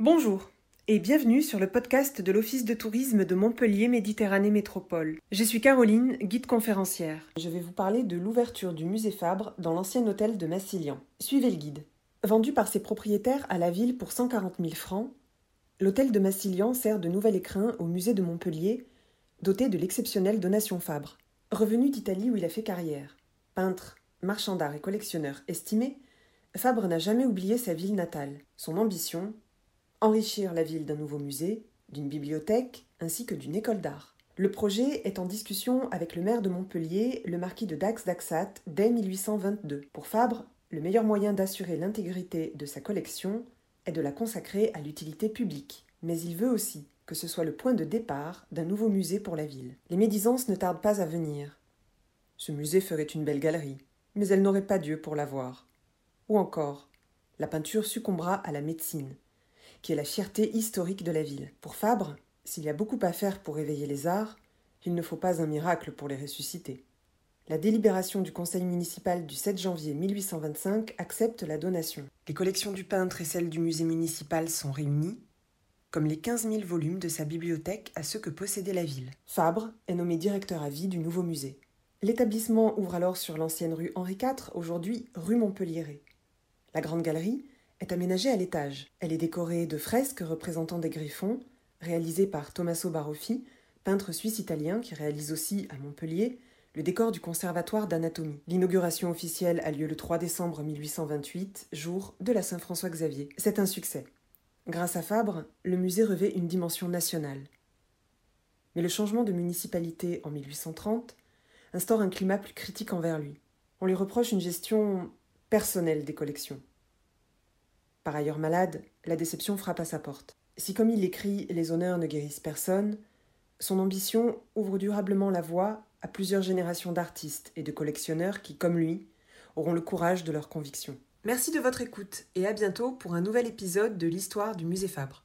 Bonjour et bienvenue sur le podcast de l'Office de tourisme de Montpellier Méditerranée Métropole. Je suis Caroline, guide conférencière. Je vais vous parler de l'ouverture du musée Fabre dans l'ancien hôtel de Massilian. Suivez le guide. Vendu par ses propriétaires à la ville pour 140 000 francs, l'hôtel de Massilian sert de nouvel écrin au musée de Montpellier, doté de l'exceptionnelle donation Fabre. Revenu d'Italie où il a fait carrière, peintre, marchand d'art et collectionneur estimé, Fabre n'a jamais oublié sa ville natale. Son ambition, enrichir la ville d'un nouveau musée, d'une bibliothèque ainsi que d'une école d'art. Le projet est en discussion avec le maire de Montpellier, le marquis de Dax-Daxat, dès 1822. Pour Fabre, le meilleur moyen d'assurer l'intégrité de sa collection est de la consacrer à l'utilité publique. Mais il veut aussi que ce soit le point de départ d'un nouveau musée pour la ville. Les médisances ne tardent pas à venir. Ce musée ferait une belle galerie, mais elle n'aurait pas Dieu pour la voir. Ou encore, la peinture succombera à la médecine qui est la fierté historique de la ville. Pour Fabre, s'il y a beaucoup à faire pour éveiller les arts, il ne faut pas un miracle pour les ressusciter. La délibération du conseil municipal du 7 janvier 1825 accepte la donation. Les collections du peintre et celles du musée municipal sont réunies, comme les 15 000 volumes de sa bibliothèque à ceux que possédait la ville. Fabre est nommé directeur à vie du nouveau musée. L'établissement ouvre alors sur l'ancienne rue Henri IV, aujourd'hui rue Montpellier. La grande galerie, est aménagée à l'étage. Elle est décorée de fresques représentant des griffons, réalisées par Tommaso Baroffi, peintre suisse-italien qui réalise aussi à Montpellier le décor du Conservatoire d'anatomie. L'inauguration officielle a lieu le 3 décembre 1828, jour de la Saint-François Xavier. C'est un succès. Grâce à Fabre, le musée revêt une dimension nationale. Mais le changement de municipalité en 1830 instaure un climat plus critique envers lui. On lui reproche une gestion personnelle des collections. Par ailleurs malade, la déception frappe à sa porte. Si, comme il l'écrit, les honneurs ne guérissent personne, son ambition ouvre durablement la voie à plusieurs générations d'artistes et de collectionneurs qui, comme lui, auront le courage de leurs convictions. Merci de votre écoute et à bientôt pour un nouvel épisode de l'histoire du musée Fabre.